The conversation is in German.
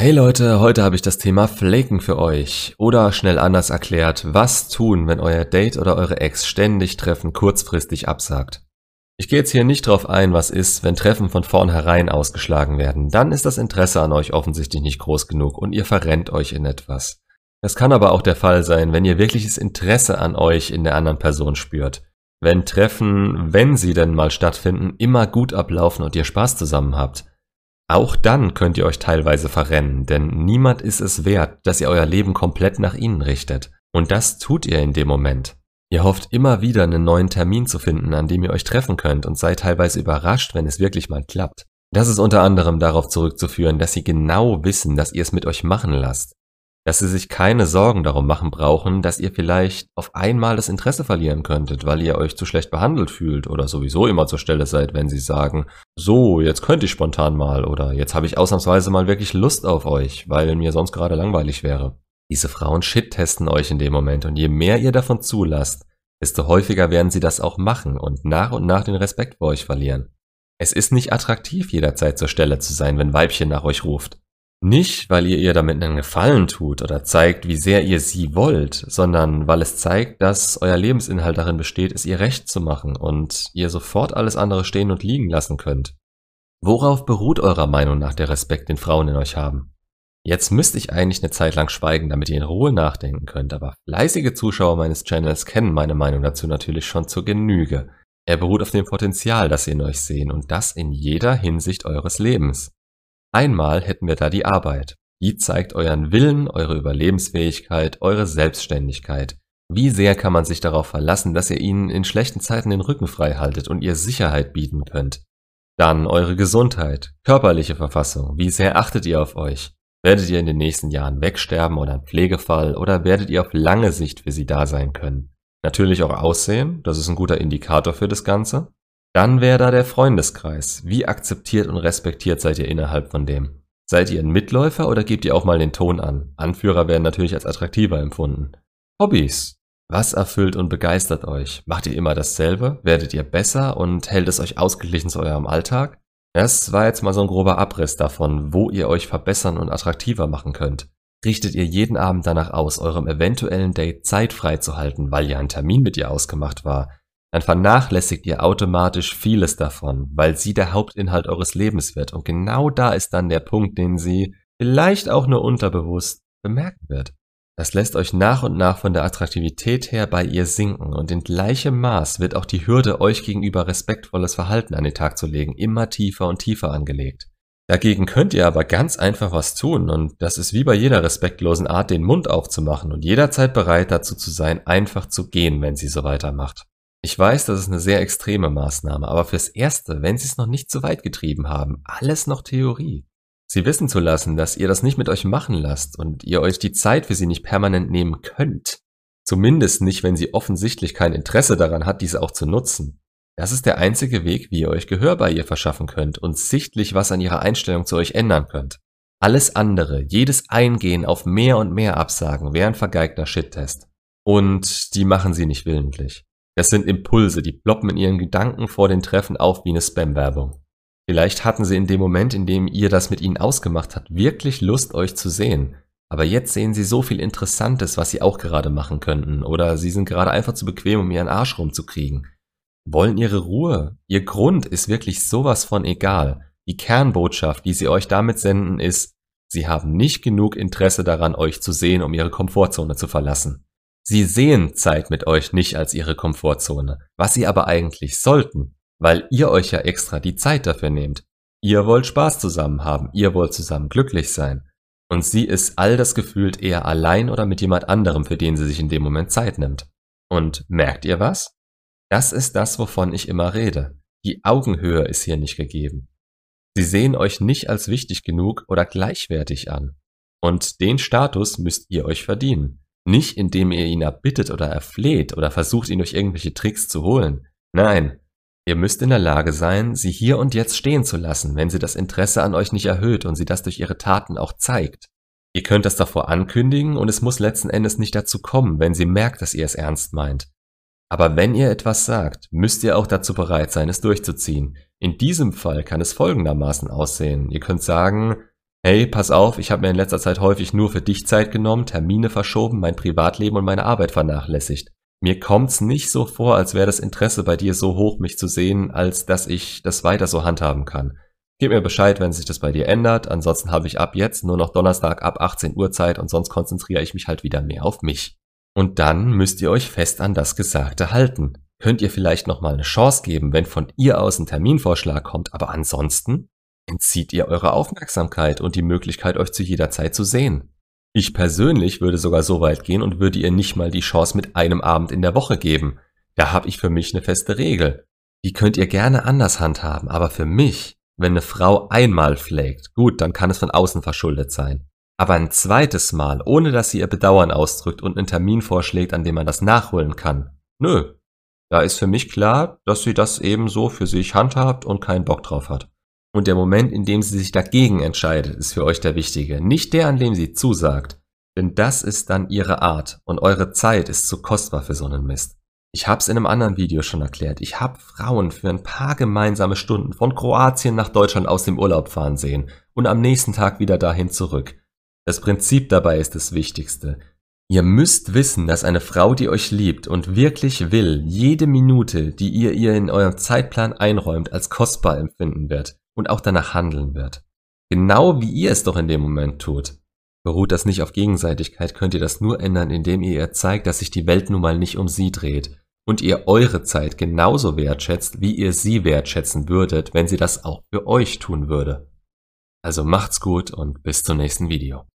Hey Leute, heute habe ich das Thema Flaken für euch. Oder schnell anders erklärt, was tun, wenn euer Date oder eure Ex ständig Treffen kurzfristig absagt. Ich gehe jetzt hier nicht drauf ein, was ist, wenn Treffen von vornherein ausgeschlagen werden. Dann ist das Interesse an euch offensichtlich nicht groß genug und ihr verrennt euch in etwas. Das kann aber auch der Fall sein, wenn ihr wirkliches Interesse an euch in der anderen Person spürt. Wenn Treffen, wenn sie denn mal stattfinden, immer gut ablaufen und ihr Spaß zusammen habt. Auch dann könnt ihr euch teilweise verrennen, denn niemand ist es wert, dass ihr euer Leben komplett nach ihnen richtet. Und das tut ihr in dem Moment. Ihr hofft immer wieder einen neuen Termin zu finden, an dem ihr euch treffen könnt und seid teilweise überrascht, wenn es wirklich mal klappt. Das ist unter anderem darauf zurückzuführen, dass sie genau wissen, dass ihr es mit euch machen lasst dass sie sich keine Sorgen darum machen brauchen, dass ihr vielleicht auf einmal das Interesse verlieren könntet, weil ihr euch zu schlecht behandelt fühlt oder sowieso immer zur Stelle seid, wenn sie sagen, so, jetzt könnte ich spontan mal oder jetzt habe ich ausnahmsweise mal wirklich Lust auf euch, weil mir sonst gerade langweilig wäre. Diese Frauen shit-testen euch in dem Moment und je mehr ihr davon zulasst, desto häufiger werden sie das auch machen und nach und nach den Respekt vor euch verlieren. Es ist nicht attraktiv, jederzeit zur Stelle zu sein, wenn Weibchen nach euch ruft. Nicht, weil ihr ihr damit einen Gefallen tut oder zeigt, wie sehr ihr sie wollt, sondern weil es zeigt, dass euer Lebensinhalt darin besteht, es ihr recht zu machen und ihr sofort alles andere stehen und liegen lassen könnt. Worauf beruht eurer Meinung nach der Respekt, den Frauen in euch haben? Jetzt müsste ich eigentlich eine Zeit lang schweigen, damit ihr in Ruhe nachdenken könnt, aber fleißige Zuschauer meines Channels kennen meine Meinung dazu natürlich schon zur Genüge. Er beruht auf dem Potenzial, das sie in euch sehen und das in jeder Hinsicht eures Lebens. Einmal hätten wir da die Arbeit. Die zeigt euren Willen, eure Überlebensfähigkeit, eure Selbstständigkeit. Wie sehr kann man sich darauf verlassen, dass ihr ihnen in schlechten Zeiten den Rücken frei haltet und ihr Sicherheit bieten könnt? Dann eure Gesundheit, körperliche Verfassung. Wie sehr achtet ihr auf euch? Werdet ihr in den nächsten Jahren wegsterben oder ein Pflegefall oder werdet ihr auf lange Sicht für sie da sein können? Natürlich auch Aussehen, das ist ein guter Indikator für das Ganze. Dann wäre da der Freundeskreis. Wie akzeptiert und respektiert seid ihr innerhalb von dem? Seid ihr ein Mitläufer oder gebt ihr auch mal den Ton an? Anführer werden natürlich als attraktiver empfunden. Hobbys. Was erfüllt und begeistert euch? Macht ihr immer dasselbe? Werdet ihr besser und hält es euch ausgeglichen zu eurem Alltag? Das war jetzt mal so ein grober Abriss davon, wo ihr euch verbessern und attraktiver machen könnt. Richtet ihr jeden Abend danach aus, eurem eventuellen Date Zeit freizuhalten, weil ja ein Termin mit ihr ausgemacht war, dann vernachlässigt ihr automatisch vieles davon, weil sie der Hauptinhalt eures Lebens wird. Und genau da ist dann der Punkt, den sie vielleicht auch nur unterbewusst bemerken wird. Das lässt euch nach und nach von der Attraktivität her bei ihr sinken und in gleichem Maß wird auch die Hürde, euch gegenüber respektvolles Verhalten an den Tag zu legen, immer tiefer und tiefer angelegt. Dagegen könnt ihr aber ganz einfach was tun und das ist wie bei jeder respektlosen Art, den Mund aufzumachen und jederzeit bereit dazu zu sein, einfach zu gehen, wenn sie so weitermacht. Ich weiß, das ist eine sehr extreme Maßnahme, aber fürs Erste, wenn Sie es noch nicht so weit getrieben haben, alles noch Theorie. Sie wissen zu lassen, dass ihr das nicht mit euch machen lasst und ihr euch die Zeit für sie nicht permanent nehmen könnt. Zumindest nicht, wenn sie offensichtlich kein Interesse daran hat, diese auch zu nutzen. Das ist der einzige Weg, wie ihr euch Gehör bei ihr verschaffen könnt und sichtlich was an ihrer Einstellung zu euch ändern könnt. Alles andere, jedes Eingehen auf mehr und mehr Absagen wäre ein vergeigter Shit-Test. Und die machen sie nicht willentlich. Das sind Impulse, die ploppen in ihren Gedanken vor den Treffen auf wie eine Spam-Werbung. Vielleicht hatten sie in dem Moment, in dem ihr das mit ihnen ausgemacht habt, wirklich Lust, euch zu sehen. Aber jetzt sehen sie so viel Interessantes, was sie auch gerade machen könnten. Oder sie sind gerade einfach zu bequem, um ihren Arsch rumzukriegen. Wollen ihre Ruhe. Ihr Grund ist wirklich sowas von egal. Die Kernbotschaft, die sie euch damit senden, ist, sie haben nicht genug Interesse daran, euch zu sehen, um ihre Komfortzone zu verlassen. Sie sehen Zeit mit euch nicht als ihre Komfortzone, was sie aber eigentlich sollten, weil ihr euch ja extra die Zeit dafür nehmt. Ihr wollt Spaß zusammen haben, ihr wollt zusammen glücklich sein. Und sie ist all das gefühlt eher allein oder mit jemand anderem, für den sie sich in dem Moment Zeit nimmt. Und merkt ihr was? Das ist das, wovon ich immer rede. Die Augenhöhe ist hier nicht gegeben. Sie sehen euch nicht als wichtig genug oder gleichwertig an. Und den Status müsst ihr euch verdienen. Nicht indem ihr ihn erbittet oder erfleht oder versucht, ihn durch irgendwelche Tricks zu holen. Nein, ihr müsst in der Lage sein, sie hier und jetzt stehen zu lassen, wenn sie das Interesse an euch nicht erhöht und sie das durch ihre Taten auch zeigt. Ihr könnt das davor ankündigen und es muss letzten Endes nicht dazu kommen, wenn sie merkt, dass ihr es ernst meint. Aber wenn ihr etwas sagt, müsst ihr auch dazu bereit sein, es durchzuziehen. In diesem Fall kann es folgendermaßen aussehen. Ihr könnt sagen, hey, pass auf, ich habe mir in letzter Zeit häufig nur für dich Zeit genommen, Termine verschoben, mein Privatleben und meine Arbeit vernachlässigt. Mir kommt's nicht so vor, als wäre das Interesse bei dir so hoch, mich zu sehen, als dass ich das weiter so handhaben kann. Gib mir Bescheid, wenn sich das bei dir ändert, ansonsten habe ich ab jetzt nur noch Donnerstag ab 18 Uhr Zeit und sonst konzentriere ich mich halt wieder mehr auf mich. Und dann müsst ihr euch fest an das Gesagte halten. Könnt ihr vielleicht nochmal eine Chance geben, wenn von ihr aus ein Terminvorschlag kommt, aber ansonsten entzieht ihr eure Aufmerksamkeit und die Möglichkeit, euch zu jeder Zeit zu sehen. Ich persönlich würde sogar so weit gehen und würde ihr nicht mal die Chance mit einem Abend in der Woche geben. Da habe ich für mich eine feste Regel. Die könnt ihr gerne anders handhaben, aber für mich, wenn eine Frau einmal pflegt, gut, dann kann es von außen verschuldet sein. Aber ein zweites Mal, ohne dass sie ihr Bedauern ausdrückt und einen Termin vorschlägt, an dem man das nachholen kann. Nö. Da ist für mich klar, dass sie das eben so für sich handhabt und keinen Bock drauf hat. Und der Moment, in dem sie sich dagegen entscheidet, ist für euch der wichtige, nicht der, an dem sie zusagt. Denn das ist dann ihre Art und eure Zeit ist zu kostbar für so einen Mist. Ich hab's in einem anderen Video schon erklärt. Ich hab Frauen für ein paar gemeinsame Stunden von Kroatien nach Deutschland aus dem Urlaub fahren sehen und am nächsten Tag wieder dahin zurück. Das Prinzip dabei ist das Wichtigste. Ihr müsst wissen, dass eine Frau, die euch liebt und wirklich will, jede Minute, die ihr ihr in eurem Zeitplan einräumt, als kostbar empfinden wird und auch danach handeln wird. Genau wie ihr es doch in dem Moment tut. Beruht das nicht auf Gegenseitigkeit, könnt ihr das nur ändern, indem ihr ihr zeigt, dass sich die Welt nun mal nicht um sie dreht und ihr eure Zeit genauso wertschätzt, wie ihr sie wertschätzen würdet, wenn sie das auch für euch tun würde. Also macht's gut und bis zum nächsten Video.